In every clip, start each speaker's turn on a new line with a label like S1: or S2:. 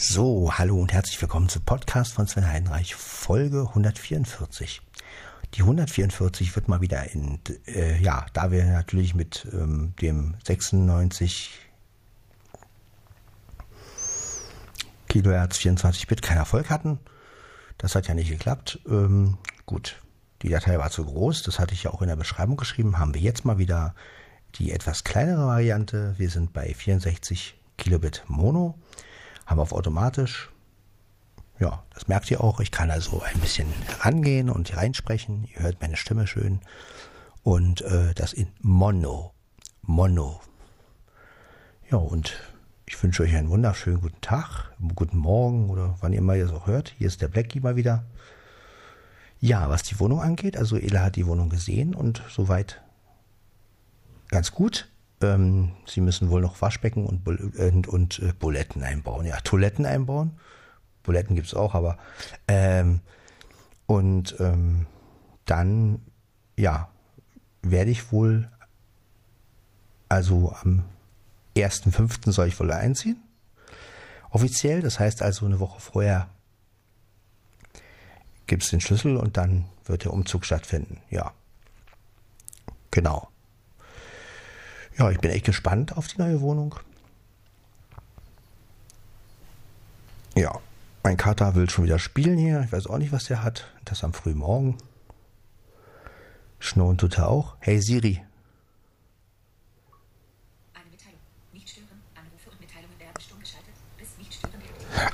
S1: So, hallo und herzlich willkommen zum Podcast von Sven Heidenreich, Folge 144. Die 144 wird mal wieder in, äh, ja, da wir natürlich mit ähm, dem 96 Kilohertz 24-Bit keinen Erfolg hatten, das hat ja nicht geklappt. Ähm, gut, die Datei war zu groß, das hatte ich ja auch in der Beschreibung geschrieben, haben wir jetzt mal wieder die etwas kleinere Variante. Wir sind bei 64 Kilobit Mono, haben auf automatisch. Ja, das merkt ihr auch. Ich kann also ein bisschen rangehen und reinsprechen. Ihr hört meine Stimme schön. Und äh, das in Mono. Mono. Ja, und ich wünsche euch einen wunderschönen guten Tag, guten Morgen oder wann ihr mal es auch hört. Hier ist der Blackie mal wieder. Ja, was die Wohnung angeht, also Ela hat die Wohnung gesehen und soweit ganz gut. Ähm, sie müssen wohl noch Waschbecken und, und, und äh, Buletten einbauen. Ja, Toiletten einbauen. Buletten gibt's auch, aber ähm, und ähm, dann, ja, werde ich wohl, also am 1.5. soll ich wohl einziehen. Offiziell, das heißt also eine Woche vorher gibt es den Schlüssel und dann wird der Umzug stattfinden. Ja. Genau. Ja, ich bin echt gespannt auf die neue Wohnung. Ja, mein Kater will schon wieder spielen hier. Ich weiß auch nicht, was der hat. Das am frühen Morgen. Schnurren tut er auch. Hey Siri.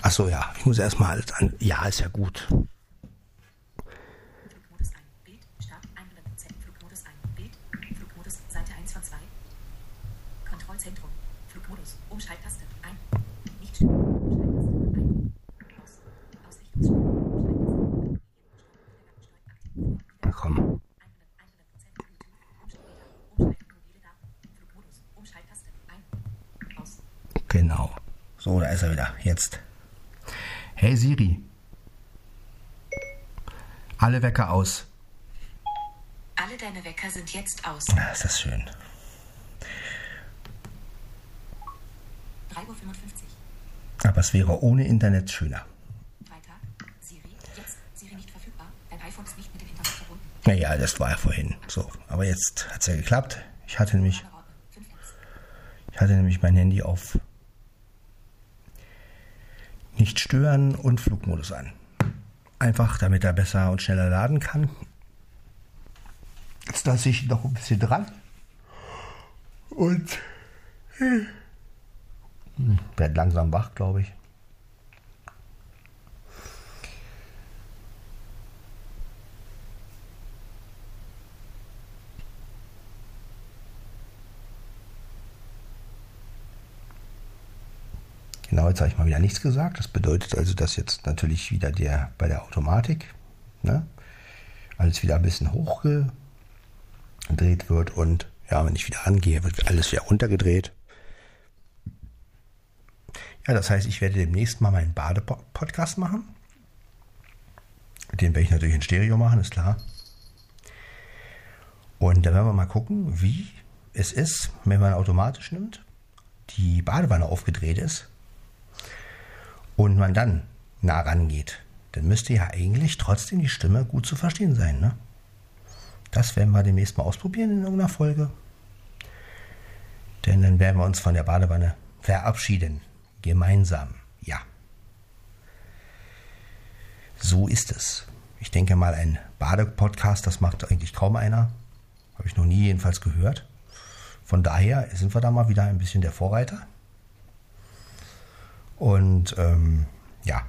S1: Achso, ja. Ich muss erstmal alles an. Ja, ist ja gut.
S2: Flugmodus ein. Bild. Start 100%. Flugmodus ein. Bild. Flugmodus. Seite 1 von 2. Kontrollzentrum. Flugmodus. Umschalttaste. Ein. Nicht stören. Umschalttaste. Ein. Aus. Ausrichtungssteuerung. Umschalttaste. Steuerung.
S1: Na komm.
S2: 100, 100% Bluetooth. Umschaltmeter. Umschaltung mobile Daten. Flugmodus. Umschalttaste. Ein. Aus.
S1: Genau. So, da ist er wieder. Jetzt. Hey Siri. Alle Wecker aus.
S2: Alle deine Wecker sind jetzt aus.
S1: Ah, ist das schön.
S2: 3.55 Uhr.
S1: Aber es wäre ohne Internet schöner.
S2: Freitag. Siri. Jetzt. Siri nicht verfügbar. Dein iPhone ist nicht mit dem Internet verbunden.
S1: Naja, das war ja vorhin. So, aber jetzt hat es ja geklappt. Ich hatte nämlich,
S2: Alle Ordner. 5 Apps.
S1: ich hatte nämlich mein Handy auf nicht stören und Flugmodus an. Einfach, damit er besser und schneller laden kann. Jetzt lasse ich noch ein bisschen dran. Und hm, werd langsam wach, glaube ich. Genau, jetzt habe ich mal wieder nichts gesagt. Das bedeutet also, dass jetzt natürlich wieder der bei der Automatik ne, alles wieder ein bisschen hochgedreht wird und ja, wenn ich wieder angehe, wird alles wieder runtergedreht. Ja, das heißt, ich werde demnächst mal meinen Bade-Podcast machen. Den werde ich natürlich in Stereo machen, ist klar. Und da werden wir mal gucken, wie es ist, wenn man automatisch nimmt, die Badewanne aufgedreht ist und man dann nah rangeht, dann müsste ja eigentlich trotzdem die Stimme gut zu verstehen sein. Ne? Das werden wir demnächst mal ausprobieren in irgendeiner Folge. Denn dann werden wir uns von der Badewanne verabschieden. Gemeinsam. Ja. So ist es. Ich denke mal, ein Badepodcast, das macht eigentlich kaum einer. Habe ich noch nie jedenfalls gehört. Von daher sind wir da mal wieder ein bisschen der Vorreiter. Und ähm, ja,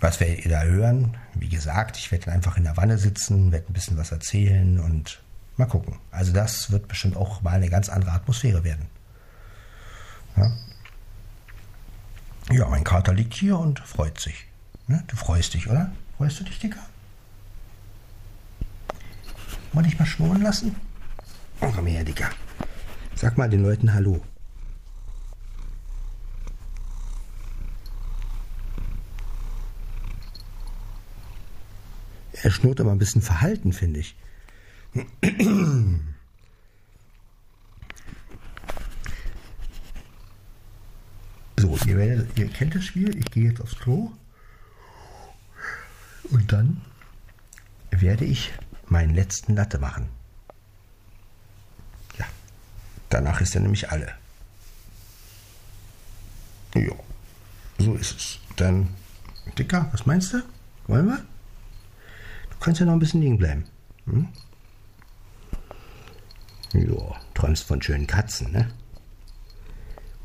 S1: was werdet ihr da hören? Wie gesagt, ich werde dann einfach in der Wanne sitzen, werde ein bisschen was erzählen und mal gucken. Also das wird bestimmt auch mal eine ganz andere Atmosphäre werden. Ja, ja mein Kater liegt hier und freut sich. Ne? Du freust dich, oder? Freust du dich, Dicker? Wollte ich mal schnurren lassen? Komm her, Dicker. Sag mal den Leuten Hallo. Er schnurrt aber ein bisschen verhalten, finde ich. So, ihr, werdet, ihr kennt das Spiel. Ich gehe jetzt aufs Klo. Und dann werde ich meinen letzten Latte machen. Ja, danach ist er nämlich alle. Ja, so ist es. Dann, Dicker, was meinst du? Wollen wir? Kannst ja noch ein bisschen liegen bleiben. Hm? Ja, träumst von schönen Katzen, ne?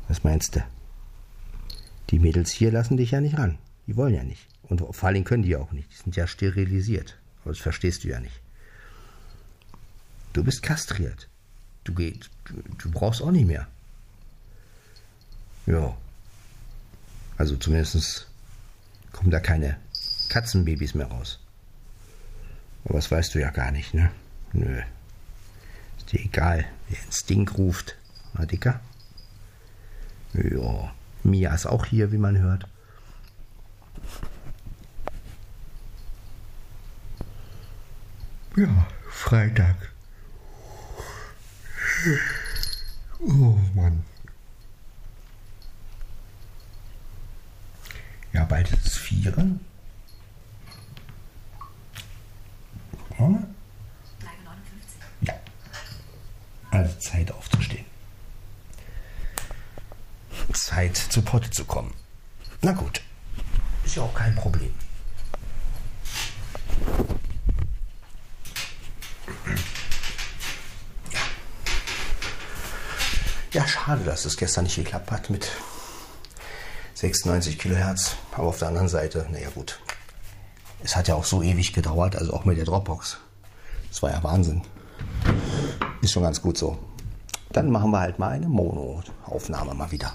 S1: Was meinst du? Die Mädels hier lassen dich ja nicht ran. Die wollen ja nicht. Und vor allem können die auch nicht. Die sind ja sterilisiert. Aber das verstehst du ja nicht. Du bist kastriert. Du, geht, du, du brauchst auch nicht mehr. Ja. Also zumindest kommen da keine Katzenbabys mehr raus. Aber das weißt du ja gar nicht, ne? Nö. Ist dir egal, wer Instinkt ruft. Na, Dicker? Ja. Mia ist auch hier, wie man hört. Ja, Freitag. Oh Mann. Ja, bald ist es vieren.
S2: 59.
S1: ja. Also Zeit aufzustehen. Zeit zu Potte zu kommen. Na gut. Ist ja auch kein Problem. Ja. Ja, schade, dass es gestern nicht geklappt hat mit 96 Kilohertz. Aber auf der anderen Seite, naja gut. Es hat ja auch so ewig gedauert, also auch mit der Dropbox. Das war ja Wahnsinn. Ist schon ganz gut so. Dann machen wir halt mal eine Mono-Aufnahme mal wieder.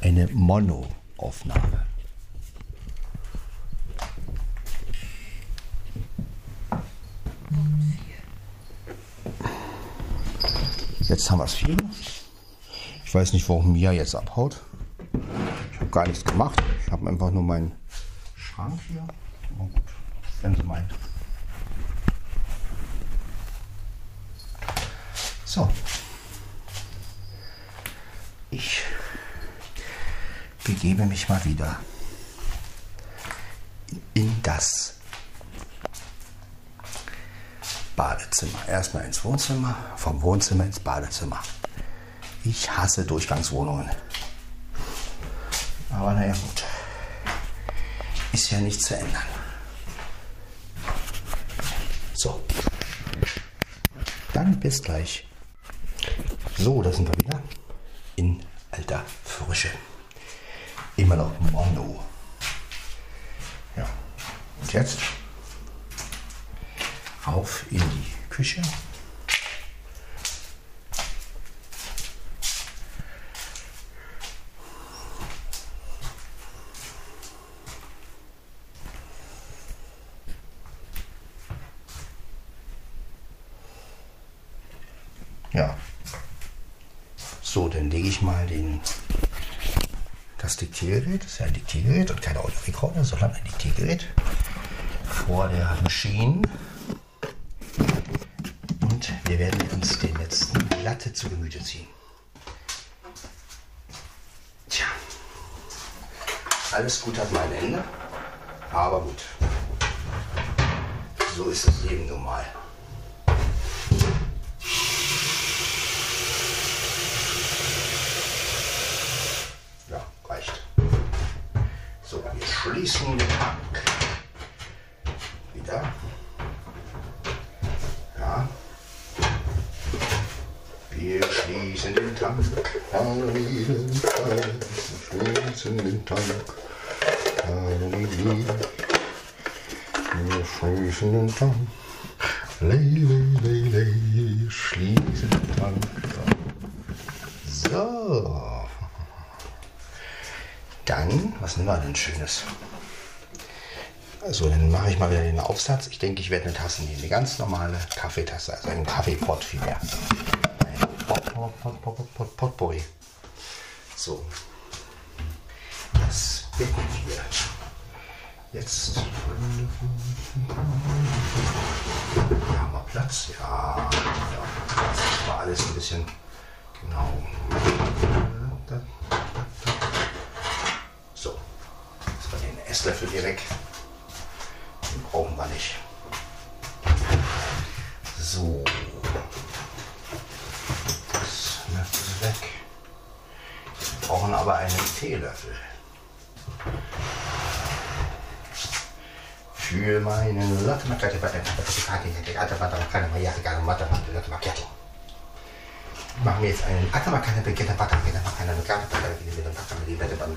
S1: Eine Mono-Aufnahme. Jetzt haben wir es viel. Ich weiß nicht, warum Mia jetzt abhaut. Ich habe gar nichts gemacht. Ich habe einfach nur meinen Schrank hier. Oh gut, wenn sie meint. So. Ich begebe mich mal wieder in das Badezimmer. Erstmal ins Wohnzimmer, vom Wohnzimmer ins Badezimmer. Ich hasse Durchgangswohnungen. Aber naja, gut. Ist ja nicht zu ändern. So. Dann bis gleich. So, da sind wir wieder. In alter Frische. Immer noch Mono. Ja. Und jetzt auf in die Küche. Ja. So, dann lege ich mal den, das Diktiergerät, das ist ja ein Diktiergerät und kein Audiorekorder, sondern ein Diktiergerät vor der Maschine. Und wir werden uns den letzten Latte zu Gemüte ziehen. Tja, alles gut hat mein Ende, aber gut. So ist das Leben nun mal. Ja, reicht. So, wir schließen den Tank. Wieder. Ja. Wir schließen den Tank. Wir schließen den Tank. Wir schließen den Tank. Lei. Wir schließen den Tank. So. Dann, was nehmen wir denn Schönes? Also, dann mache ich mal wieder den Aufsatz. Ich denke, ich werde eine Tasse nehmen. Eine ganz normale Kaffeetasse, also einen Kaffeepot vielmehr. Potpourri. So. Das bitten wir. Jetzt. Hier haben wir Platz. Ja. ja. Das war alles ein bisschen. Genau. Esslöffel hier weg. Brauchen wir nicht. So. Das ist weg. Wir brauchen aber einen Teelöffel. Für Macchiato. Machen wir jetzt einen Latte Macchiato.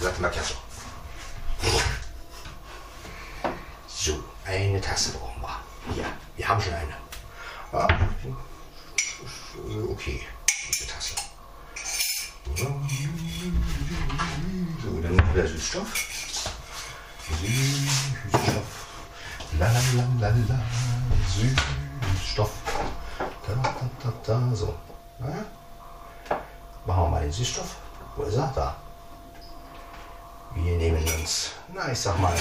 S1: Latte Macchiato. So, eine Tasse brauchen wir. Ja, wir haben schon eine. Ja, okay, diese Tasse. So, dann noch der Süßstoff. Süßstoff. La la la la la. Süßstoff. Da, da, da, da. So. Ja. Machen wir mal den Süßstoff. Wo ist er? Da. Wir nehmen uns, na ich sag mal,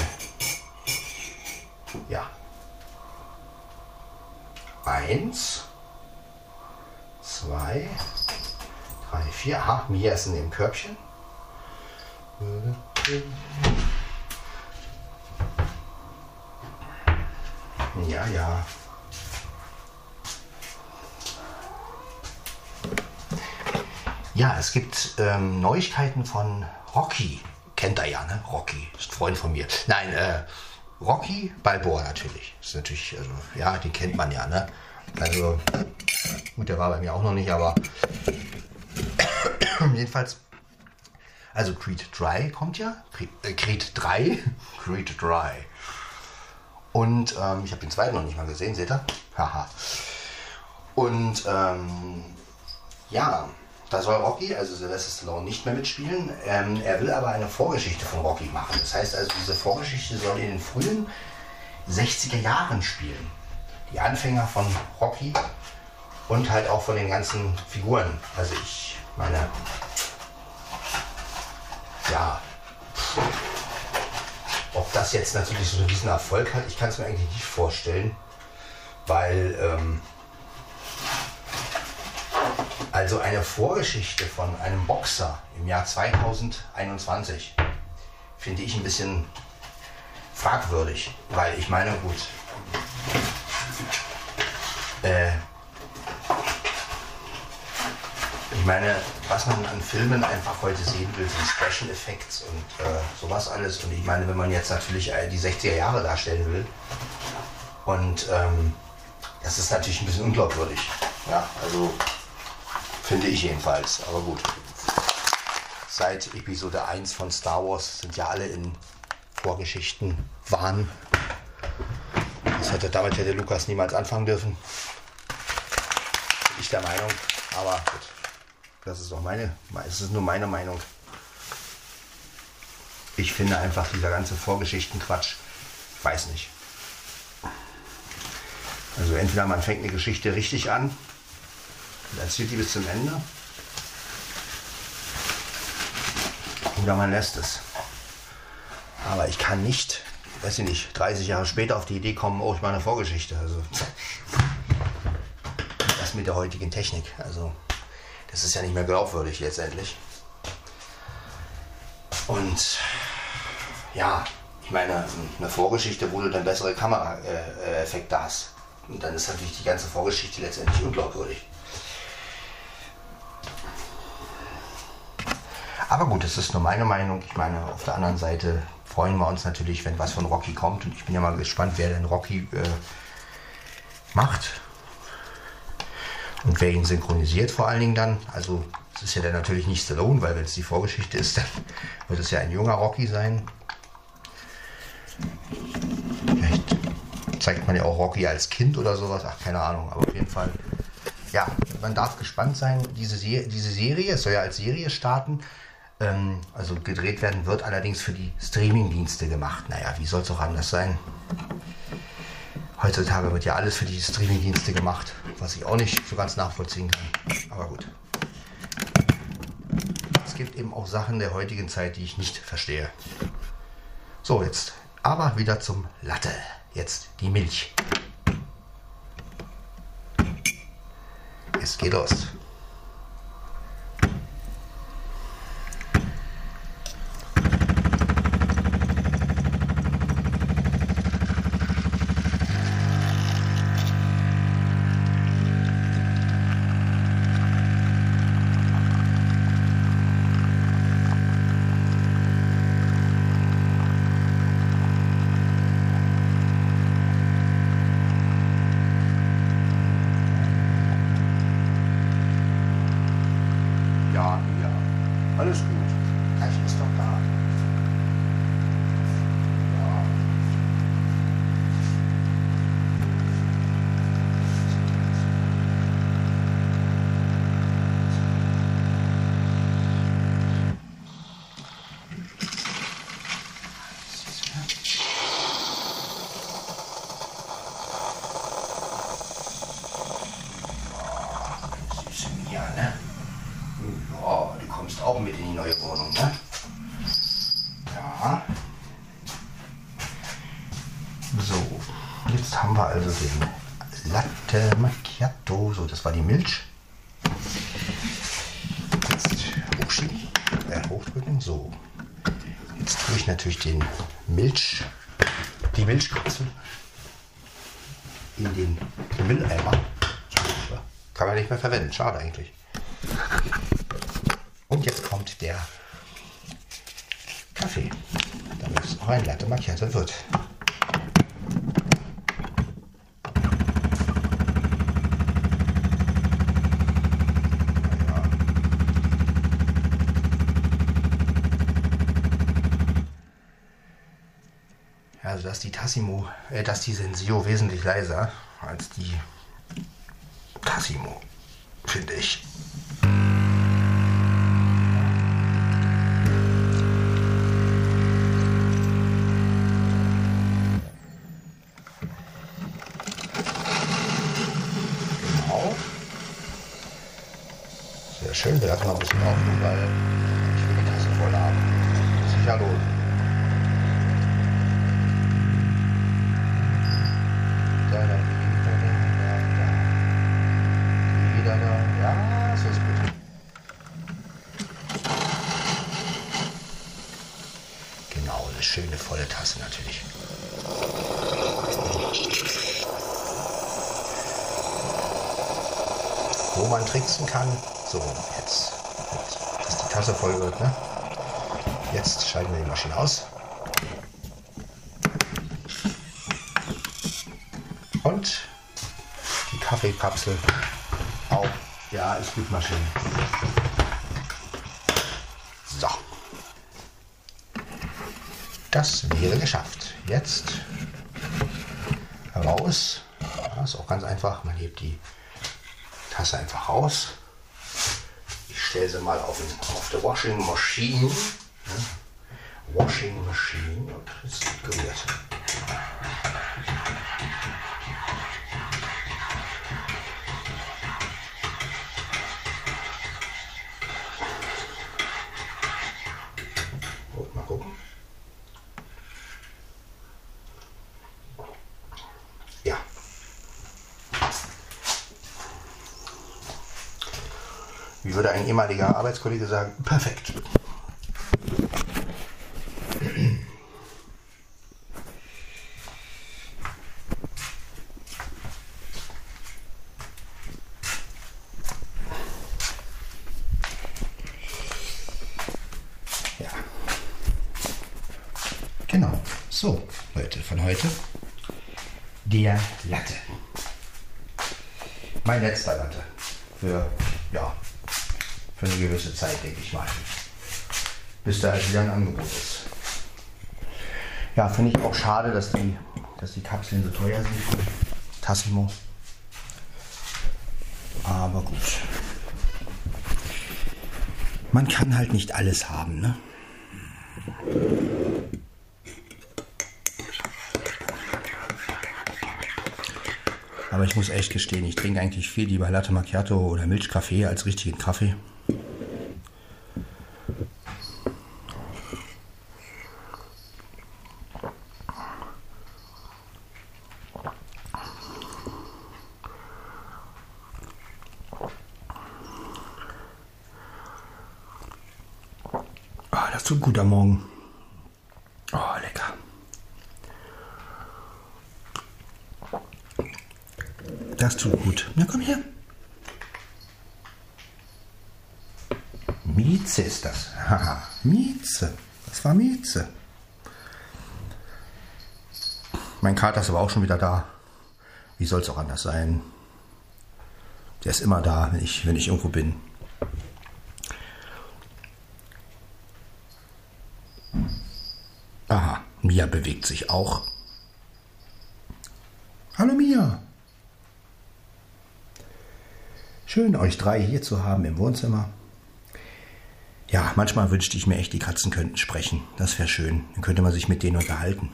S1: ja. Eins, zwei, drei, vier. Aha, Mia ist in dem Körbchen. Ja, ja. Ja, es gibt ähm, Neuigkeiten von Rocky. Kennt er ja, ne? Rocky, ist Freund von mir. Nein, äh, Rocky Balboa natürlich. Ist natürlich, also, ja, den kennt man ja, ne? Also, gut, der war bei mir auch noch nicht, aber jedenfalls, also Creed 3 kommt ja. Creed, äh, Creed 3. Creed 3. Und ähm, ich habe den zweiten noch nicht mal gesehen, seht ihr? Haha. Und ähm, ja, da soll Rocky, also Sylvester Stallone, nicht mehr mitspielen. Ähm, er will aber eine Vorgeschichte von Rocky machen. Das heißt also, diese Vorgeschichte soll in den frühen 60er Jahren spielen. Die Anfänger von Rocky und halt auch von den ganzen Figuren. Also ich meine, ja, ob das jetzt natürlich so einen riesen Erfolg hat, ich kann es mir eigentlich nicht vorstellen, weil ähm, also eine Vorgeschichte von einem Boxer im Jahr 2021 finde ich ein bisschen fragwürdig, weil ich meine, gut, äh, ich meine, was man an Filmen einfach heute sehen will, sind Special Effects und äh, sowas alles. Und ich meine, wenn man jetzt natürlich die 60er Jahre darstellen will, und ähm, das ist natürlich ein bisschen unglaubwürdig. Ja, also finde ich jedenfalls. Aber gut. Seit Episode 1 von Star Wars sind ja alle in Vorgeschichten Wahn. Das hätte, damit hätte Lukas niemals anfangen dürfen. Bin ich der Meinung. Aber gut. Das ist auch meine, es ist nur meine Meinung. Ich finde einfach dieser ganze Vorgeschichtenquatsch, ich weiß nicht. Also entweder man fängt eine Geschichte richtig an und erzählt die bis zum Ende. Oder man lässt es. Aber ich kann nicht, weiß ich nicht, 30 Jahre später auf die Idee kommen, oh, ich mache eine Vorgeschichte. Also das mit der heutigen Technik. Also das ist ja nicht mehr glaubwürdig letztendlich. Und ja, ich meine, eine Vorgeschichte, wo du dann bessere Kameraeffekte hast. Und dann ist natürlich die ganze Vorgeschichte letztendlich unglaubwürdig. Aber gut, das ist nur meine Meinung. Ich meine, auf der anderen Seite freuen wir uns natürlich, wenn was von Rocky kommt. Und ich bin ja mal gespannt, wer denn Rocky äh, macht. Und wer ihn synchronisiert vor allen Dingen dann. Also es ist ja dann natürlich nicht Stallone, weil wenn es die Vorgeschichte ist, dann wird es ja ein junger Rocky sein. Vielleicht zeigt man ja auch Rocky als Kind oder sowas. Ach, keine Ahnung. Aber auf jeden Fall, ja, man darf gespannt sein. Diese, Se diese Serie, es soll ja als Serie starten. Ähm, also gedreht werden wird allerdings für die Streaming-Dienste gemacht. Naja, wie soll es auch anders sein? Heutzutage wird ja alles für die Streaming-Dienste gemacht, was ich auch nicht so ganz nachvollziehen kann. Aber gut. Es gibt eben auch Sachen der heutigen Zeit, die ich nicht verstehe. So, jetzt aber wieder zum Latte. Jetzt die Milch. Es geht los. Alles gut. Gleich ist doch da. Ja. Süße Mia, ne? Ja, du kommst auch mit in die neue Wohnung, ne? Ja. So, jetzt haben wir also den Latte Macchiato. So, das war die Milch. Jetzt hochschieben, äh, hochdrücken. So. Jetzt tue ich natürlich den Milch, die Milchkapsel in den Mülleimer. Kann man nicht mehr verwenden. Schade eigentlich. Und jetzt kommt der Kaffee, damit es auch ein Latte Macchiato wird. Dass die Tassimo, äh, dass die Sensio wesentlich leiser als die Tassimo, finde ich. Wo man tricksen kann. So, jetzt, dass die Tasse voll wird. Ne? Jetzt schalten wir die Maschine aus. Und die Kaffeekapsel auf. Ja, ist gut Maschine. So. Das wäre geschafft. Jetzt raus. Ja, ist auch ganz einfach. Man hebt die Tasse einfach raus. Ich stelle sie mal auf, den, auf der Washing Machine. Ja. Washing Machine und ist gerührt. Ehemaliger Arbeitskollege sagen, perfekt. Ja. Genau. So, Leute, von heute der Latte. Mein letzter Latte. Für, gewisse Zeit, denke ich mal. Bis da wieder ein Angebot ist. Ja, finde ich auch schade, dass die, dass die Kapseln so teuer sind Tassimo. Aber gut. Man kann halt nicht alles haben, ne? Aber ich muss echt gestehen, ich trinke eigentlich viel lieber Latte Macchiato oder Milchkaffee als richtigen Kaffee. Ah, das tut gut am Morgen. Oh, lecker. Das tut gut. Na komm her. Mieze ist das. Haha, Mieze. Das war Mieze. Mein Kater ist aber auch schon wieder da. Wie soll es auch anders sein? Der ist immer da, wenn ich, wenn ich irgendwo bin. Aha, Mia bewegt sich auch. Hallo Mia. Schön, euch drei hier zu haben im Wohnzimmer. Ja, manchmal wünschte ich mir echt, die Katzen könnten sprechen. Das wäre schön. Dann könnte man sich mit denen unterhalten.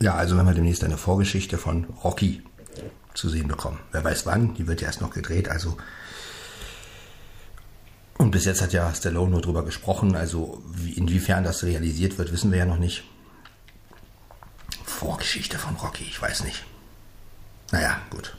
S1: Ja, also wenn wir demnächst eine Vorgeschichte von Rocky zu sehen bekommen. Wer weiß wann, die wird ja erst noch gedreht, also und bis jetzt hat ja Stallone nur drüber gesprochen, also wie, inwiefern das realisiert wird, wissen wir ja noch nicht. Vorgeschichte von Rocky, ich weiß nicht. Naja, gut.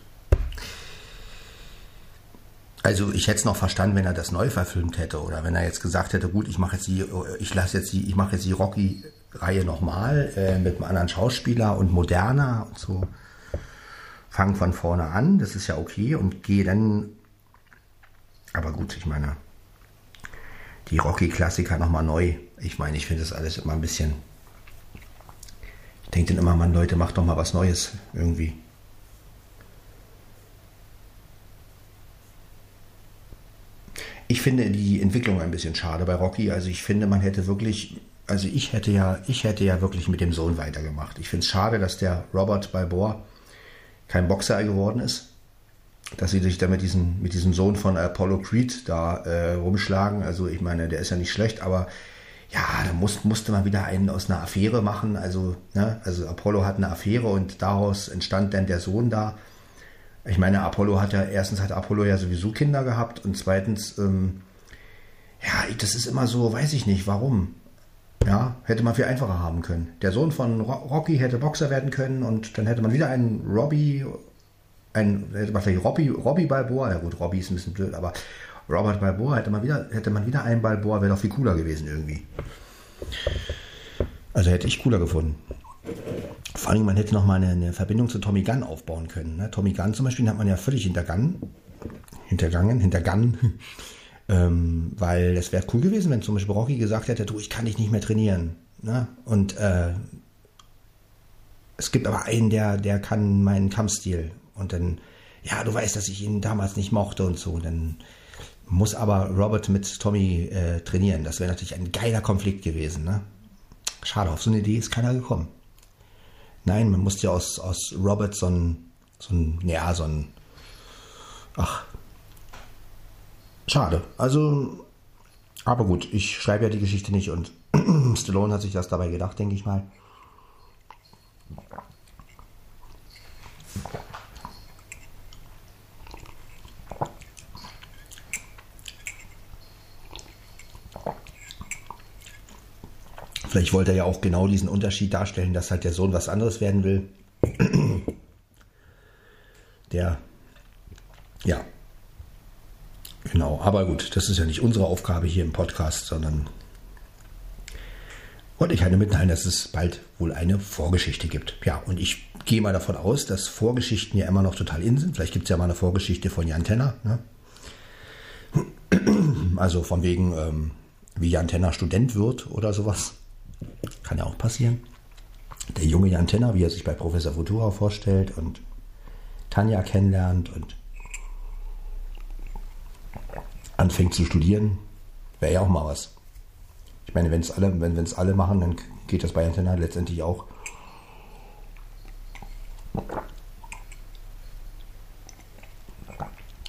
S1: Also ich hätte es noch verstanden, wenn er das neu verfilmt hätte oder wenn er jetzt gesagt hätte, gut, ich mache jetzt die, ich lasse jetzt die, ich mache jetzt die Rocky Reihe nochmal äh, mit einem anderen Schauspieler und moderner und so. Fang von vorne an, das ist ja okay und gehe dann. Aber gut, ich meine, die Rocky-Klassiker nochmal neu. Ich meine, ich finde das alles immer ein bisschen. Ich denke dann immer, man, Leute, macht doch mal was Neues irgendwie. Ich finde die Entwicklung ein bisschen schade bei Rocky. Also ich finde, man hätte wirklich also ich hätte ja, ich hätte ja wirklich mit dem Sohn weitergemacht. Ich finde es schade, dass der Robert Balboa kein Boxer geworden ist. Dass sie sich da mit diesem, mit diesem Sohn von Apollo Creed da äh, rumschlagen. Also ich meine, der ist ja nicht schlecht, aber ja, da muss, musste man wieder einen aus einer Affäre machen. Also, ne, also Apollo hat eine Affäre und daraus entstand dann der Sohn da. Ich meine, Apollo hat ja, erstens hat Apollo ja sowieso Kinder gehabt und zweitens, ähm, ja, das ist immer so, weiß ich nicht, warum. Ja, hätte man viel einfacher haben können. Der Sohn von Rocky hätte Boxer werden können und dann hätte man wieder einen Robbie, ein, hätte man vielleicht Robbie, Robbie Balboa, ja gut, Robbie ist ein bisschen blöd, aber Robert Balboa hätte man wieder, hätte man wieder einen Balboa, wäre doch viel cooler gewesen irgendwie. Also hätte ich cooler gefunden. Vor allem, man hätte noch mal eine, eine Verbindung zu Tommy Gunn aufbauen können. Ne? Tommy Gunn zum Beispiel hat man ja völlig hintergangen, hintergangen, hintergangen, ähm, weil es wäre cool gewesen, wenn zum Beispiel Rocky gesagt hätte, du, ich kann dich nicht mehr trainieren. Ne? Und äh, es gibt aber einen, der, der kann meinen Kampfstil. Und dann, ja, du weißt, dass ich ihn damals nicht mochte und so. Und dann muss aber Robert mit Tommy äh, trainieren. Das wäre natürlich ein geiler Konflikt gewesen. Ne? Schade, auf so eine Idee ist keiner gekommen. Nein, man musste ja aus, aus Robert so ein, so ein, ja, so ein, ach, Schade. Also, aber gut, ich schreibe ja die Geschichte nicht und Stallone hat sich das dabei gedacht, denke ich mal. Vielleicht wollte er ja auch genau diesen Unterschied darstellen, dass halt der Sohn was anderes werden will. Der, ja, Genau, aber gut, das ist ja nicht unsere Aufgabe hier im Podcast, sondern wollte ich halt mitteilen, dass es bald wohl eine Vorgeschichte gibt. Ja, und ich gehe mal davon aus, dass Vorgeschichten ja immer noch total in sind. Vielleicht gibt es ja mal eine Vorgeschichte von Jan Tenner. Ne? Also von wegen, ähm, wie Jan Tenner Student wird oder sowas. Kann ja auch passieren. Der junge Jan Tenner, wie er sich bei Professor Futura vorstellt und Tanja kennenlernt und anfängt zu studieren, wäre ja auch mal was. Ich meine, wenn's alle, wenn es alle machen, dann geht das bei Antenna letztendlich auch.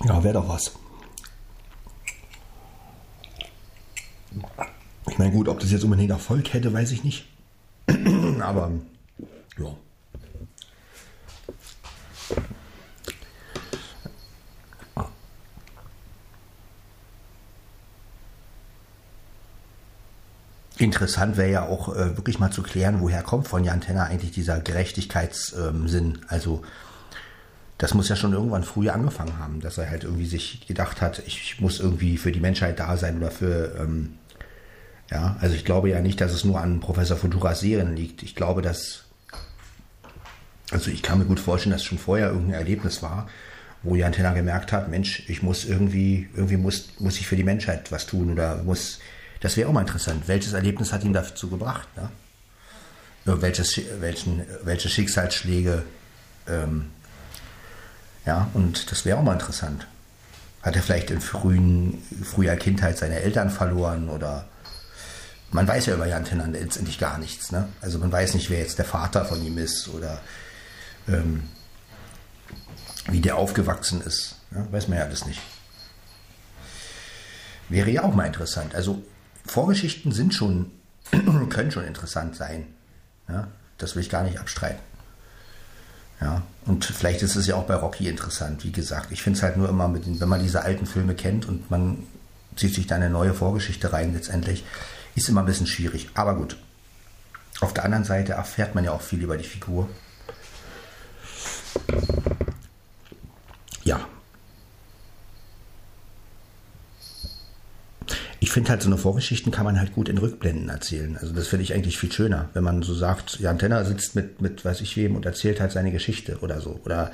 S1: Ja, wäre doch was. Ich meine, gut, ob das jetzt unbedingt Erfolg hätte, weiß ich nicht. Aber ja. Interessant wäre ja auch äh, wirklich mal zu klären, woher kommt von Jan Tenner eigentlich dieser Gerechtigkeitssinn. Ähm, also das muss ja schon irgendwann früher angefangen haben, dass er halt irgendwie sich gedacht hat, ich muss irgendwie für die Menschheit da sein oder für, ähm, ja, also ich glaube ja nicht, dass es nur an Professor Futuras Serien liegt. Ich glaube, dass, also ich kann mir gut vorstellen, dass schon vorher irgendein Erlebnis war, wo Jan Tenner gemerkt hat, Mensch, ich muss irgendwie, irgendwie muss, muss ich für die Menschheit was tun oder muss, das wäre auch mal interessant. Welches Erlebnis hat ihn dazu gebracht? Ne? Welches, welchen, welche Schicksalsschläge Ähm, ja, und das wäre auch mal interessant. Hat er vielleicht in frühen, früher Kindheit seine Eltern verloren oder man weiß ja über Jan Tenner letztendlich gar nichts. Ne? Also man weiß nicht, wer jetzt der Vater von ihm ist oder ähm, wie der aufgewachsen ist. Ja? Weiß man ja alles nicht. Wäre ja auch mal interessant. Also Vorgeschichten sind schon, können schon interessant sein. Ja? Das will ich gar nicht abstreiten. Ja, und vielleicht ist es ja auch bei Rocky interessant, wie gesagt. Ich finde es halt nur immer, mit, wenn man diese alten Filme kennt und man zieht sich da eine neue Vorgeschichte rein, letztendlich, ist immer ein bisschen schwierig. Aber gut. Auf der anderen Seite erfährt man ja auch viel über die Figur. Ja. Ich finde halt, so eine Vorgeschichten kann man halt gut in Rückblenden erzählen. Also das finde ich eigentlich viel schöner, wenn man so sagt, Jan Tenner sitzt mit, mit weiß ich wem und erzählt halt seine Geschichte oder so. Oder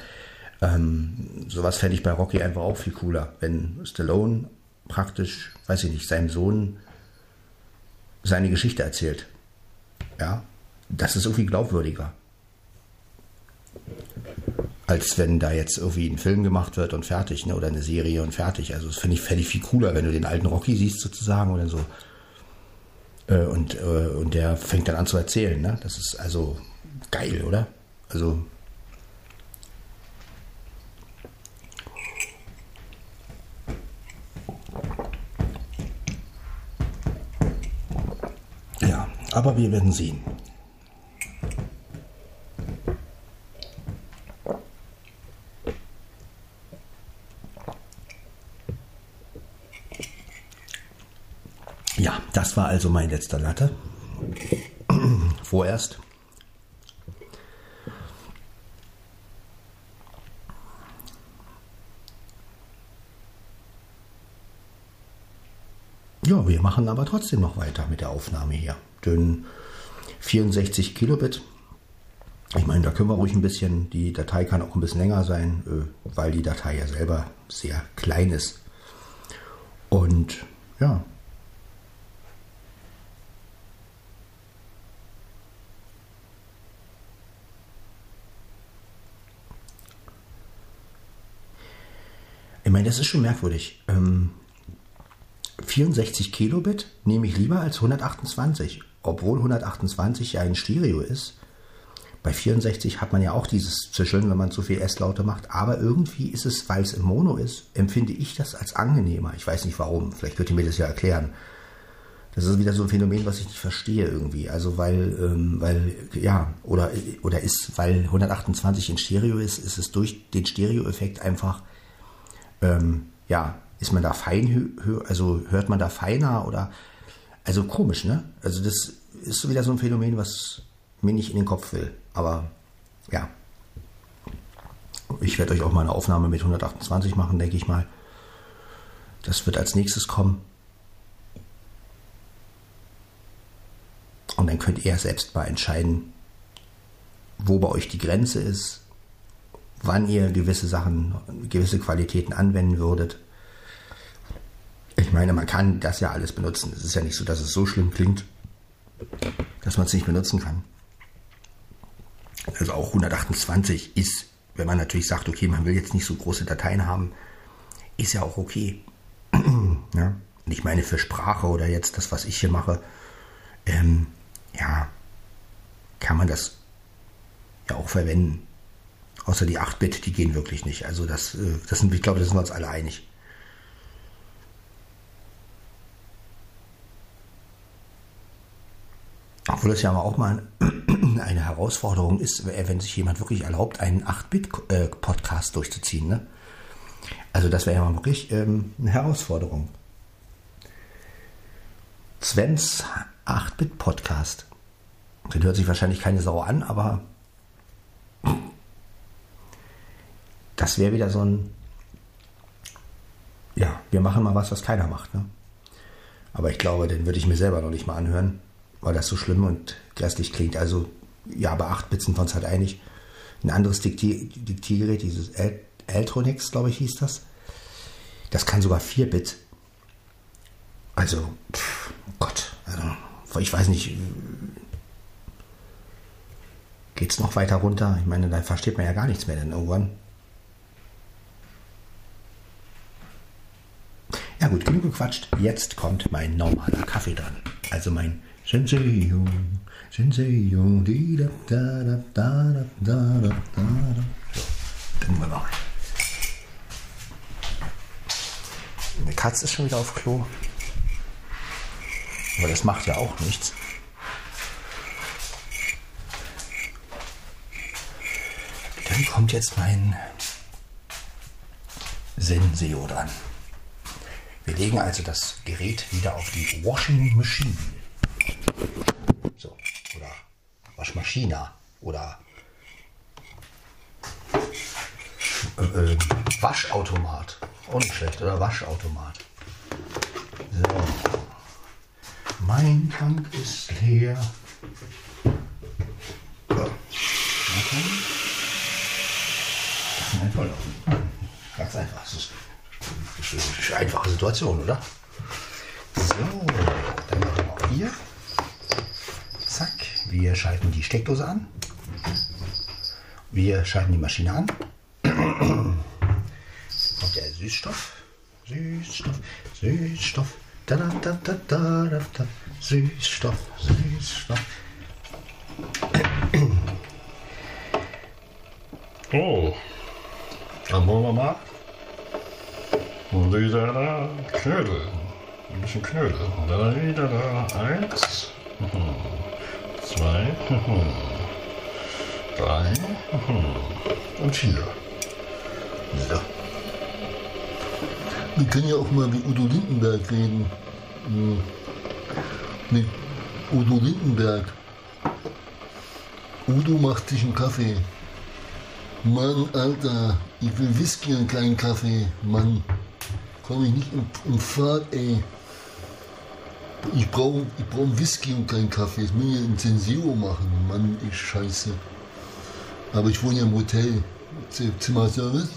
S1: ähm, sowas fände ich bei Rocky einfach auch viel cooler, wenn Stallone praktisch, weiß ich nicht, seinem Sohn seine Geschichte erzählt. Ja, das ist irgendwie glaubwürdiger. Als wenn da jetzt irgendwie ein Film gemacht wird und fertig, ne? oder eine Serie und fertig. Also das finde ich völlig viel cooler, wenn du den alten Rocky siehst sozusagen oder so. Äh, und, äh, und der fängt dann an zu erzählen. Ne? Das ist also geil, oder? Also Aber wir werden sehen. Ja, das war also mein letzter Latte. Vorerst. Ja, wir machen aber trotzdem noch weiter mit der Aufnahme hier dünn 64 Kilobit. Ich meine, da können wir ruhig ein bisschen, die Datei kann auch ein bisschen länger sein, äh, weil die Datei ja selber sehr klein ist. Und ja. Ich meine, das ist schon merkwürdig. Ähm, 64 Kilobit nehme ich lieber als 128 obwohl 128 ja ein Stereo ist, bei 64 hat man ja auch dieses Zischeln, wenn man zu viel S-Laute macht. Aber irgendwie ist es, weil es im Mono ist, empfinde ich das als angenehmer. Ich weiß nicht warum. Vielleicht könnt ihr mir das ja erklären. Das ist wieder so ein Phänomen, was ich nicht verstehe irgendwie. Also weil, ähm, weil, ja, oder, oder ist, weil 128 in Stereo ist, ist es durch den Stereo-Effekt einfach, ähm, ja, ist man da fein, also hört man da feiner oder also komisch, ne? Also das ist wieder so ein Phänomen, was mir nicht in den Kopf will. Aber ja. Ich werde euch auch mal eine Aufnahme mit 128 machen, denke ich mal. Das wird als nächstes kommen. Und dann könnt ihr selbst mal entscheiden, wo bei euch die Grenze ist, wann ihr gewisse Sachen, gewisse Qualitäten anwenden würdet. Ich meine, man kann das ja alles benutzen. Es ist ja nicht so, dass es so schlimm klingt, dass man es nicht benutzen kann. Also auch 128 ist, wenn man natürlich sagt, okay, man will jetzt nicht so große Dateien haben, ist ja auch okay. ja? Und ich meine, für Sprache oder jetzt das, was ich hier mache, ähm, ja, kann man das ja auch verwenden. Außer die 8-Bit, die gehen wirklich nicht. Also das, äh, das sind, ich glaube, da sind wir uns alle einig. Obwohl das ja auch mal eine Herausforderung ist, wenn sich jemand wirklich erlaubt, einen 8-Bit-Podcast durchzuziehen. Ne? Also das wäre ja mal wirklich ähm, eine Herausforderung. Svens 8-Bit-Podcast. Den hört sich wahrscheinlich keine Sau an, aber das wäre wieder so ein, ja, wir machen mal was, was keiner macht. Ne? Aber ich glaube, den würde ich mir selber noch nicht mal anhören weil das so schlimm und grässlich klingt. Also ja, bei 8 Bit sind wir uns halt einig. Ein anderes Diktier Diktiergerät, dieses Eltronix, glaube ich, hieß das. Das kann sogar 4 Bit. Also, pff, Gott, also, ich weiß nicht. Geht's noch weiter runter? Ich meine, dann versteht man ja gar nichts mehr denn irgendwann. Ja gut, genug gequatscht. Jetzt kommt mein normaler Kaffee dran. Also mein Senseo, Senseo, di da da da da da da da da. So, trinken wir mal. Die Katze ist schon wieder auf Klo. Aber das macht ja auch nichts. Dann kommt jetzt mein Senseo dran. Wir legen also das Gerät wieder auf die Washing Machine. So, oder Waschmaschine oder äh, Waschautomat. Auch nicht schlecht, oder Waschautomat. So. Mein Tank ist leer. Ganz einfach. Das ist eine einfache Situation, oder? So, dann machen wir hier. Wir schalten die Steckdose an. Wir schalten die Maschine an. Kommt der Süßstoff. Süßstoff, Süßstoff. Da, da, da, da, da, da, da. Süßstoff, Süßstoff.
S3: Oh, dann wollen wir mal. Wieder da, Knödel. Ein bisschen Knödel. Da wieder da. Eins. mhm. Zwei. mhm. Drei. mhm. Und vier.
S1: So.
S4: Wir können ja auch mal mit Udo Lindenberg reden. Hm. Mit Udo Lindenberg. Udo macht sich einen Kaffee. Mann, Alter, ich will Whisky und keinen Kaffee. Mann, komm ich nicht im, im Fahrt, ey. Ich brauche ich brauch Whisky und keinen Kaffee. Jetzt muss ich ein Senseo machen. Mann, ich scheiße. Aber ich wohne ja im Hotel. Zimmerservice.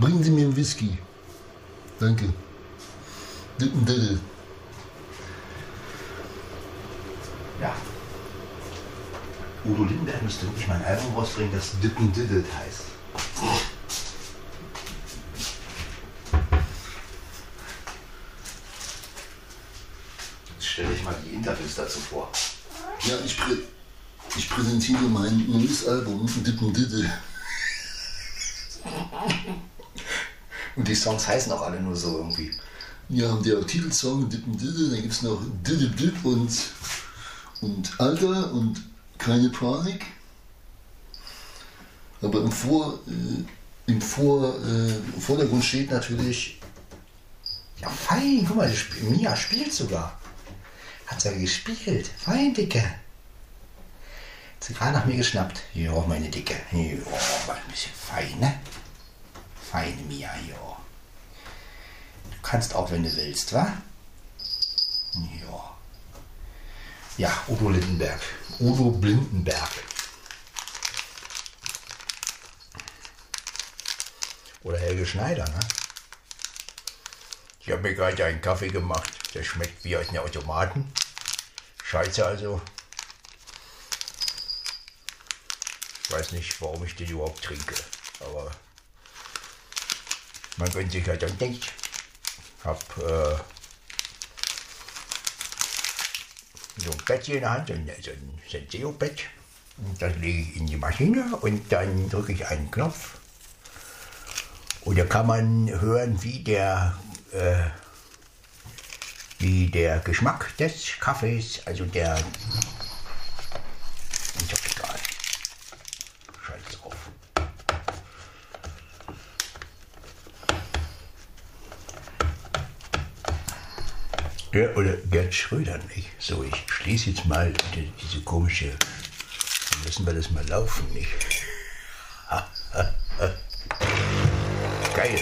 S4: Bringen Sie mir einen Whisky. Danke. Dippen Diddle.
S1: Ja. Udo Lindenberg müsste wirklich mal ein Album rausbringen, das Dippen Didded heißt. Jetzt stelle ich mal Interviews dazu vor.
S4: Ja, ich, prä ich präsentiere mein neues Album, Dippen Diddle.
S1: Und die Songs heißen auch alle nur so irgendwie.
S4: Ja, der Titelsong Dippen Diddle, dann gibt es noch Diddle Dip und, und Alter und keine Panik. Aber im, Vor, äh, im Vor, äh,
S1: Vordergrund steht natürlich. Ja, fein, guck mal, Mia spielt sogar. Hat sie gespielt. Fein, Dicke. Hat sie gerade nach mir geschnappt. Ja, meine Dicke. Ja, mal ein bisschen fein, ne? Feine Mia, ja. Du kannst auch, wenn du willst, wa? Ja. Ja, Udo Lindenberg. Udo Blindenberg. Oder Helge Schneider, ne? Ich habe mir gerade einen Kaffee gemacht. Der schmeckt wie aus einem Automaten. Scheiße also. Ich weiß nicht, warum ich den überhaupt trinke. Aber man gönnt sich halt dann nicht. Hab äh, so ein Bettchen in der Hand, so ein, so ein Senseo-Bett. Und Das lege ich in die Maschine und dann drücke ich einen Knopf. Und da kann man hören, wie der, äh, wie der Geschmack des Kaffees, also der. Ist doch egal. Scheiß drauf. Ja, oder Gerd Schröder nicht. So, ich schließe jetzt mal die, diese komische. Dann lassen wir das mal laufen, nicht? Geil.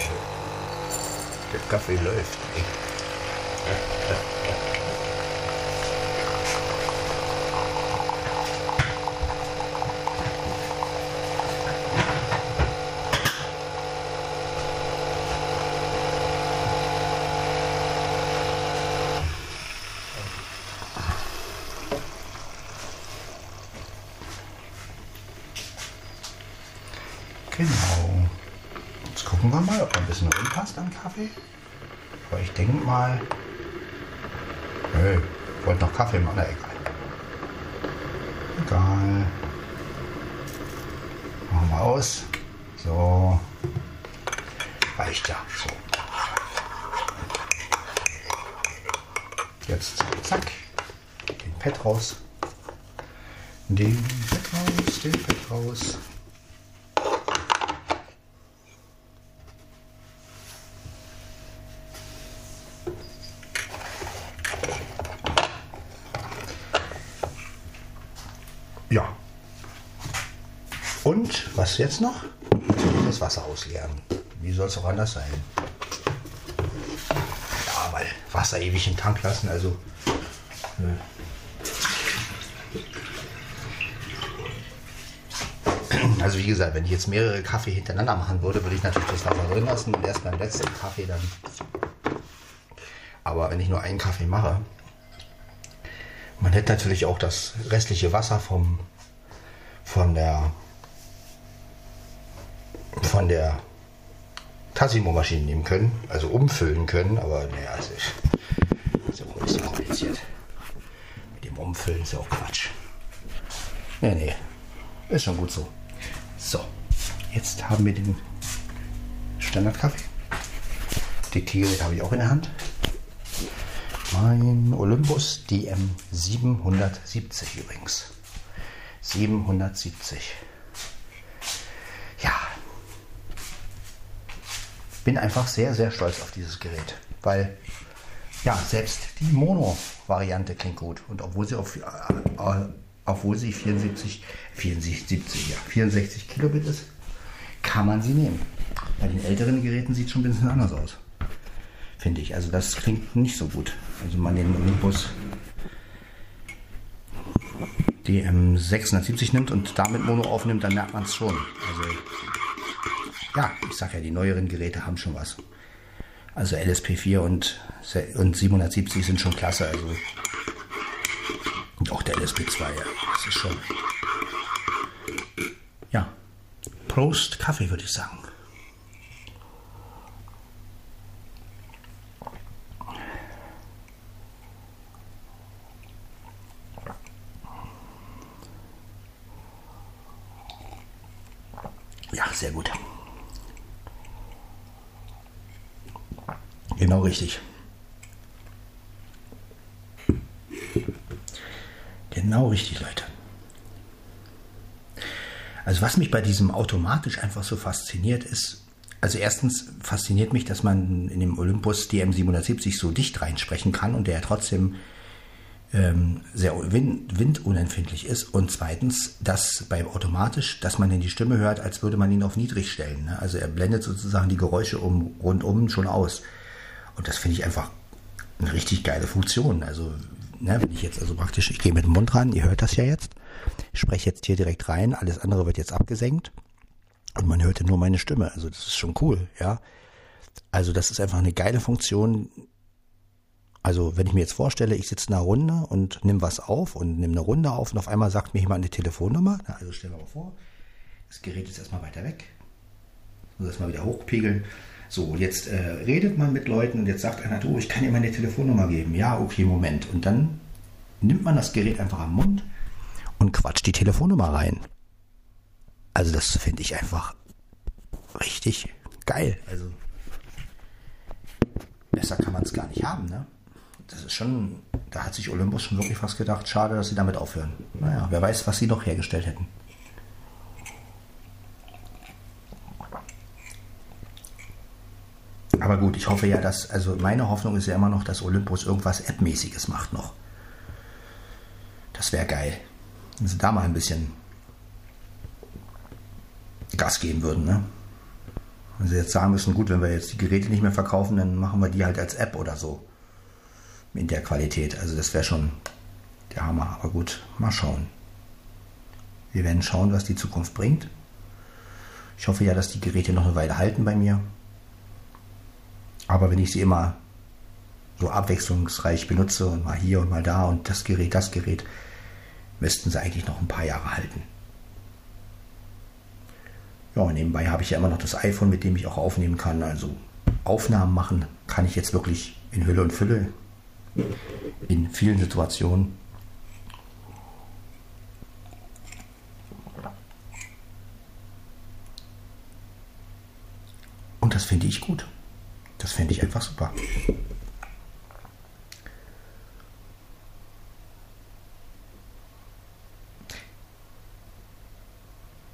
S1: Der Kaffee läuft, nicht? Gucken wir mal, ob ein bisschen reinpasst am Kaffee. Aber ich denke mal. Nö, ich wollte noch Kaffee machen. Na egal. Egal. Machen wir aus. So. Reicht ja. So. Jetzt zack. Den Pad raus. Den Pad raus, den Pad raus. Und was jetzt noch? Das Wasser ausleeren. Wie soll es auch anders sein? Ja, weil Wasser ewig im Tank lassen, also. äh, Also wie gesagt, wenn ich jetzt mehrere Kaffee hintereinander machen würde, würde ich natürlich das Wasser drin lassen und erst beim letzten Kaffee dann. Aber wenn ich nur einen Kaffee mache, man hätte natürlich auch das restliche Wasser vom, von der von der Tassimo-Maschine nehmen können, also umfüllen können, aber naja, es ist, ja auch ein bisschen kompliziert. Mit dem Umfüllen ist ja auch Quatsch. Nee, nee, ist schon gut so. So, jetzt haben wir den Standardkaffee. Die Teegerät habe ich auch in der Hand. Mein Olympus DM 770 übrigens. 770. Bin einfach sehr, sehr stolz auf dieses Gerät, weil ja, selbst die Mono-Variante klingt gut. Und obwohl sie auf, äh, obwohl sie 74, 74, 70, ja, 64 Kilobit ist, kann man sie nehmen. Bei den älteren Geräten sieht es schon ein bisschen anders aus. Finde ich. Also das klingt nicht so gut. Also man den Olympus DM 670 nimmt und damit Mono aufnimmt, dann merkt man es schon. Also ja, ich sag ja, die neueren Geräte haben schon was. Also LSP4 und, und 770 sind schon klasse. Also und auch der LSP2, ja, das ist schon. Ja, Prost Kaffee würde ich sagen. Ja, sehr gut. Genau richtig. Genau richtig, Leute. Also was mich bei diesem automatisch einfach so fasziniert ist, also erstens fasziniert mich, dass man in dem Olympus DM770 so dicht reinsprechen kann und der trotzdem ähm, sehr wind, windunempfindlich ist. Und zweitens, dass beim automatisch, dass man in die Stimme hört, als würde man ihn auf niedrig stellen. Ne? Also er blendet sozusagen die Geräusche um, rundum schon aus. Und das finde ich einfach eine richtig geile Funktion. Also, ne, wenn ich jetzt also praktisch, ich gehe mit dem Mund ran, ihr hört das ja jetzt. Ich spreche jetzt hier direkt rein, alles andere wird jetzt abgesenkt. Und man hörte nur meine Stimme. Also das ist schon cool, ja. Also das ist einfach eine geile Funktion. Also wenn ich mir jetzt vorstelle, ich sitze in einer Runde und nehme was auf und nehme eine Runde auf und auf einmal sagt mir jemand eine Telefonnummer. Na, also stellen wir mal vor, das Gerät ist erstmal weiter weg. Muss erstmal wieder hochpegeln. So, jetzt äh, redet man mit Leuten und jetzt sagt einer, du, ich kann dir meine Telefonnummer geben. Ja, okay, Moment. Und dann nimmt man das Gerät einfach am Mund und quatscht die Telefonnummer rein. Also das finde ich einfach richtig geil. Also besser kann man es gar nicht haben, ne? Das ist schon, da hat sich Olympus schon wirklich fast gedacht, schade, dass sie damit aufhören. Naja, wer weiß, was sie noch hergestellt hätten. Aber gut, ich hoffe ja, dass, also meine Hoffnung ist ja immer noch, dass Olympus irgendwas App-mäßiges macht noch. Das wäre geil. Wenn sie da mal ein bisschen Gas geben würden, ne? Wenn sie jetzt sagen müssen, gut, wenn wir jetzt die Geräte nicht mehr verkaufen, dann machen wir die halt als App oder so. In der Qualität. Also das wäre schon der Hammer. Aber gut, mal schauen. Wir werden schauen, was die Zukunft bringt. Ich hoffe ja, dass die Geräte noch eine Weile halten bei mir. Aber wenn ich sie immer so abwechslungsreich benutze und mal hier und mal da und das Gerät, das Gerät, müssten sie eigentlich noch ein paar Jahre halten. Ja, und nebenbei habe ich ja immer noch das iPhone, mit dem ich auch aufnehmen kann. Also Aufnahmen machen kann ich jetzt wirklich in Hülle und Fülle in vielen Situationen. Und das finde ich gut. Das finde ich einfach super.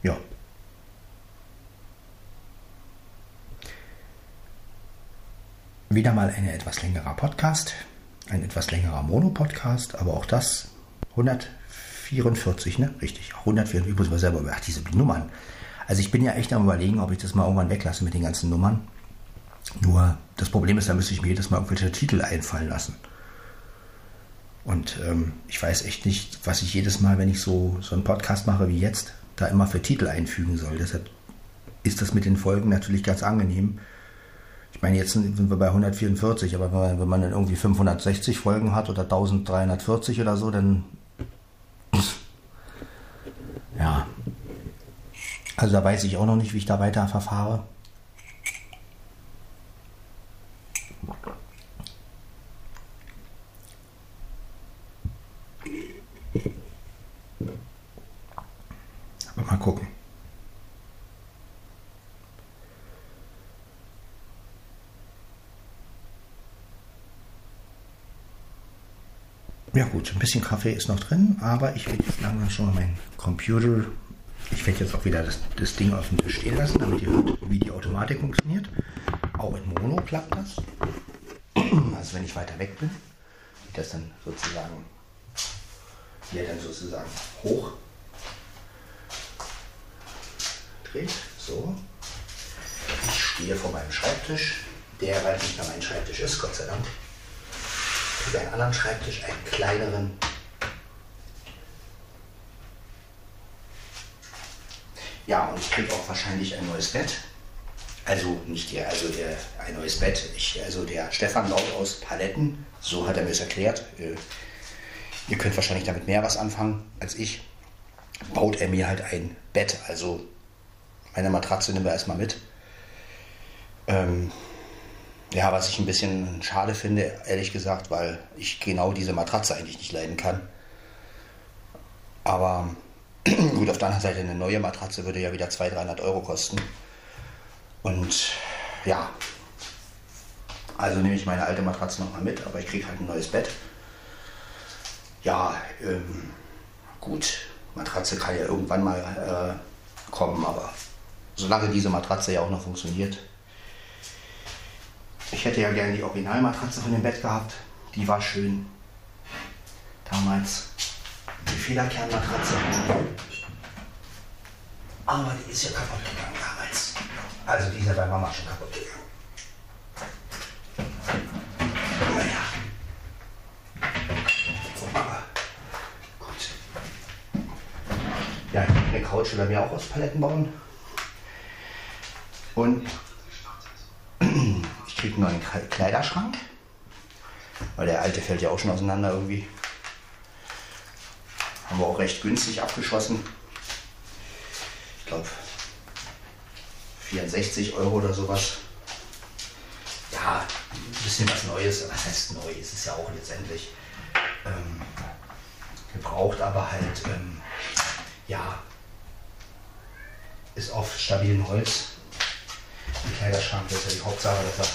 S1: Ja. Wieder mal ein etwas längerer Podcast, ein etwas längerer Mono-Podcast, aber auch das 144, ne? Richtig, 144, ich muss mal selber, ach, diese Nummern. Also ich bin ja echt am überlegen, ob ich das mal irgendwann weglasse mit den ganzen Nummern. Nur das Problem ist, da müsste ich mir jedes Mal irgendwelche Titel einfallen lassen. Und ähm, ich weiß echt nicht, was ich jedes Mal, wenn ich so, so einen Podcast mache wie jetzt, da immer für Titel einfügen soll. Deshalb ist das mit den Folgen natürlich ganz angenehm. Ich meine, jetzt sind wir bei 144, aber wenn man dann irgendwie 560 Folgen hat oder 1340 oder so, dann. Ja. Also da weiß ich auch noch nicht, wie ich da weiter verfahre. Aber mal gucken. Ja gut, ein bisschen Kaffee ist noch drin, aber ich werde jetzt langsam schon mein Computer. Ich werde jetzt auch wieder das, das Ding auf dem Tisch stehen lassen, damit ihr hört, wie die Automatik funktioniert. Auch in Mono klappt das. Also wenn ich weiter weg bin, geht das dann sozusagen hier dann sozusagen hoch dreht. So. Ich stehe vor meinem Schreibtisch, der bald nicht mehr mein Schreibtisch ist, Gott sei Dank. Habe einen anderen Schreibtisch, einen kleineren. Ja, und ich kriege auch wahrscheinlich ein neues Bett. Also nicht der, also der, ein neues Bett. Ich, also der Stefan baut aus Paletten, so hat er mir es erklärt. Äh, Ihr könnt wahrscheinlich damit mehr was anfangen als ich. Baut er mir halt ein Bett, also meine Matratze nehmen wir erstmal mit. Ähm, ja, was ich ein bisschen schade finde, ehrlich gesagt, weil ich genau diese Matratze eigentlich nicht leiden kann. Aber gut, auf der anderen Seite eine neue Matratze würde ja wieder 200, 300 Euro kosten. Und ja, also nehme ich meine alte Matratze nochmal mit, aber ich kriege halt ein neues Bett. Ja, ähm, gut, Matratze kann ja irgendwann mal äh, kommen, aber solange diese Matratze ja auch noch funktioniert. Ich hätte ja gerne die Originalmatratze von dem Bett gehabt. Die war schön. Damals. Die Federkernmatratze. Aber die ist ja kaputt gegangen damals. Also die ist ja bei Mama schon kaputt gegangen. Ja, eine Couch will er mir auch aus Paletten bauen. Und kriege einen neuen Kle- Kleiderschrank. Weil der alte fällt ja auch schon auseinander irgendwie. Haben wir auch recht günstig abgeschossen. Ich glaube 64 Euro oder sowas. Ja, ein bisschen was Neues. Was heißt neu? Es ist ja auch letztendlich ähm, gebraucht, aber halt, ähm, ja, ist auf stabilem Holz. Ein Kleiderschrank ist ja die Hauptsache, dass er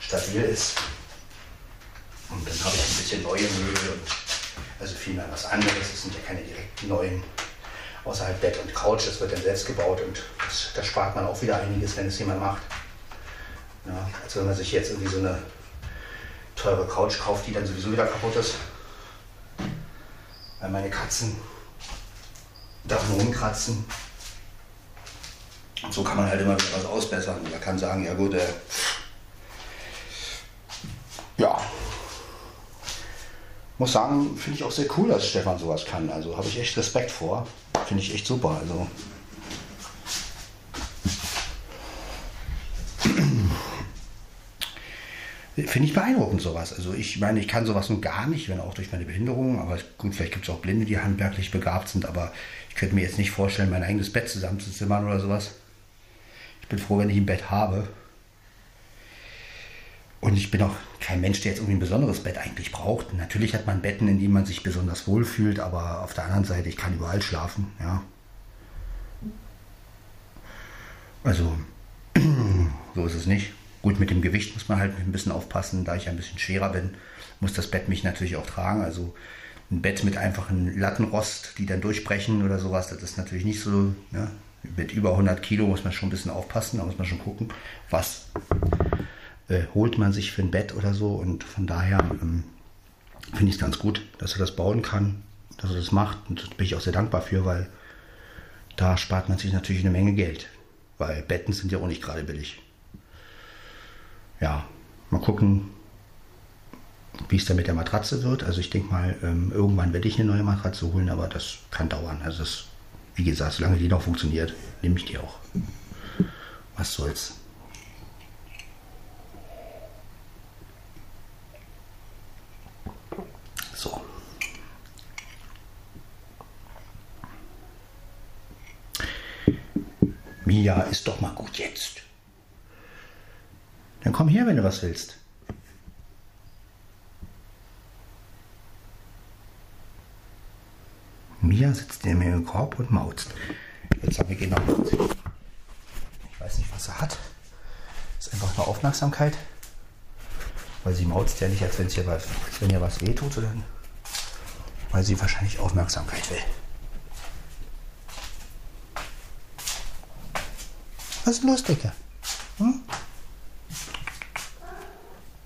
S1: stabil ist. Und dann habe ich ein bisschen neue Möbel und also vielmehr was anderes. Es sind ja keine direkten neuen, außerhalb Bett und Couch. Das wird dann selbst gebaut und das, da spart man auch wieder einiges, wenn es jemand macht. Ja, als wenn man sich jetzt irgendwie so eine teure Couch kauft, die dann sowieso wieder kaputt ist. Weil meine Katzen davon rumkratzen. Und so kann man halt immer wieder was ausbessern. Man kann sagen, ja gut, äh, ja. Muss sagen, finde ich auch sehr cool, dass Stefan sowas kann. Also habe ich echt Respekt vor. Finde ich echt super. Also. Finde ich beeindruckend sowas. Also ich meine, ich kann sowas nun gar nicht, wenn auch durch meine Behinderung. Aber gut, vielleicht gibt es auch Blinde, die handwerklich begabt sind. Aber ich könnte mir jetzt nicht vorstellen, mein eigenes Bett zusammenzuzimmern oder sowas. bin froh, wenn ich ein Bett habe. Und ich bin auch kein Mensch, der jetzt irgendwie ein besonderes Bett eigentlich braucht. Natürlich hat man Betten, in denen man sich besonders wohl fühlt, aber auf der anderen Seite, ich kann überall schlafen, ja. Also, so ist es nicht. Gut, mit dem Gewicht muss man halt ein bisschen aufpassen. Da ich ein bisschen schwerer bin, muss das Bett mich natürlich auch tragen. Also ein Bett mit einfachen Lattenrost, die dann durchbrechen oder sowas, das ist natürlich nicht so. Ne? Mit über 100 Kilo muss man schon ein bisschen aufpassen. Da muss man schon gucken, was äh, holt man sich für ein Bett oder so. Und von daher ähm, finde ich es ganz gut, dass er das bauen kann, dass er das macht. Und da bin ich auch sehr dankbar für, weil da spart man sich natürlich eine Menge Geld. Weil Betten sind ja auch nicht gerade billig ja, mal gucken, wie es dann mit der Matratze wird. Also ich denke mal, ähm, irgendwann werde ich eine neue Matratze holen, aber das kann dauern. Also das, wie gesagt, solange die noch funktioniert, nehme ich die auch. Was soll's. So. Mia, ist doch mal gut jetzt. Dann komm her, wenn du was willst. Mia sitzt mir im Korb und mauzt. Jetzt haben wir mal. Ich weiß nicht, was er hat. Das ist einfach nur Aufmerksamkeit. Weil sie mauzt ja nicht, als, hier was, als wenn ihr was wehtut, sondern weil sie wahrscheinlich Aufmerksamkeit will. Was ist los, Dicke? Hm?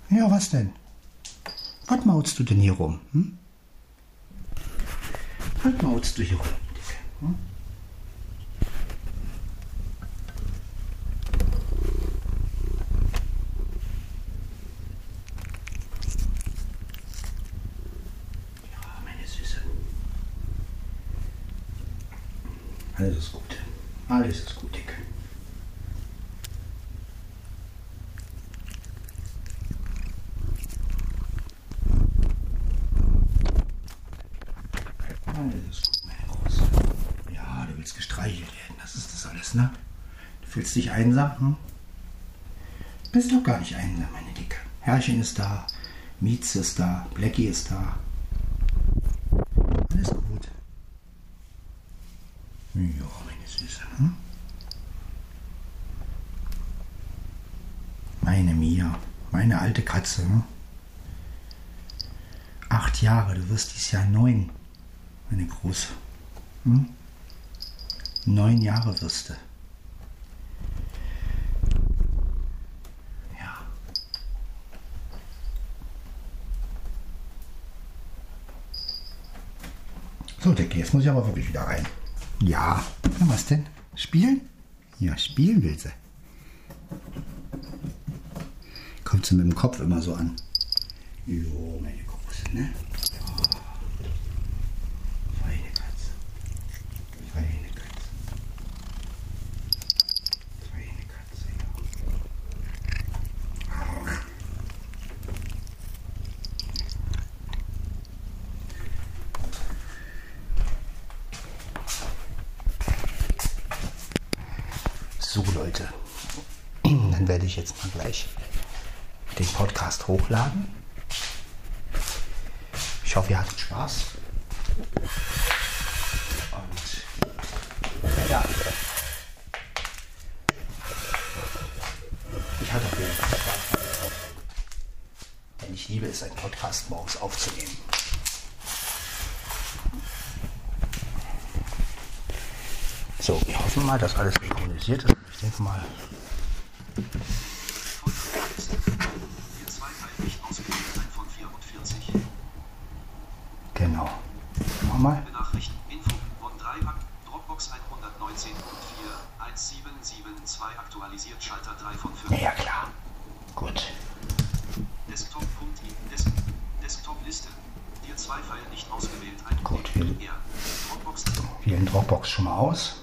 S1: Ja, was denn? Was mautst du denn hier rum? Hm? Was mautst du hier rum, Dicke? Hm? Ja, meine Süße. Alles ist gut. Alles ist gut, Dicke. Alles ist gut, meine Große. Ja, du willst gestreichelt werden, das ist das alles, ne? Du fühlst dich einsam, hm? Bist doch gar nicht einsam, meine Dicke. Herrchen ist da, Mieze ist da, Blackie ist da. Alles gut. Ja, meine Süße, hm? Meine Mia, meine alte Katze, hm? Acht Jahre, du wirst dieses Jahr neun meine Große. Hm? Neun Jahre wirst du. Decke, jetzt muss ich aber wirklich wieder rein. Ja. Na, was denn? Spielen? Ja, spielen will sie. Kommt sie mit dem Kopf immer so an. Jo, meine Große, ne? Feine Katze. Feine Katze. Feine Katze, ja. So, Leute. Dann werde ich jetzt mal gleich den Podcast hochladen. Ich hoffe, ihr hattet Spaß. Und ja. Ich hatte auf jeden Fall Spaß. Denn ich liebe es, einen Podcast morgens aufzunehmen. So, wir hoffen mal, dass alles synchronisiert ist. Ich denke mal, genau. Nochmal.
S5: Benachrichtigung, Info, von 3 Ak Dropbox 119 und 4, 1772 aktualisiert, Schalter 3 von 5.
S1: Ja, klar. Gut.
S5: Desktop.i, Des Desktop-Liste. Dir zwei Pfeil nicht ausgewählt, ein
S1: Gut, wir- Wählen Dropbox schon mal aus.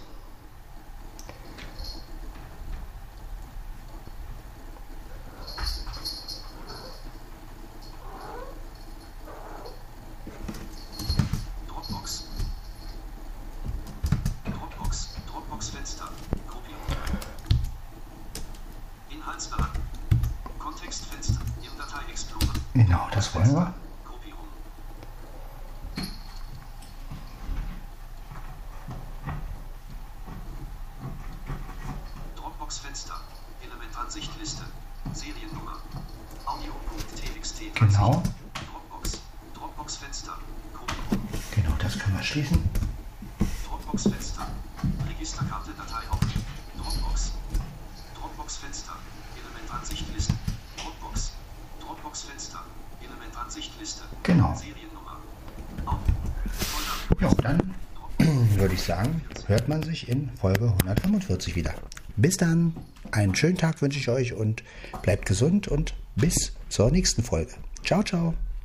S1: Hört man sich in Folge 145 wieder. Bis dann, einen schönen Tag wünsche ich euch und bleibt gesund und bis zur nächsten Folge. Ciao, ciao.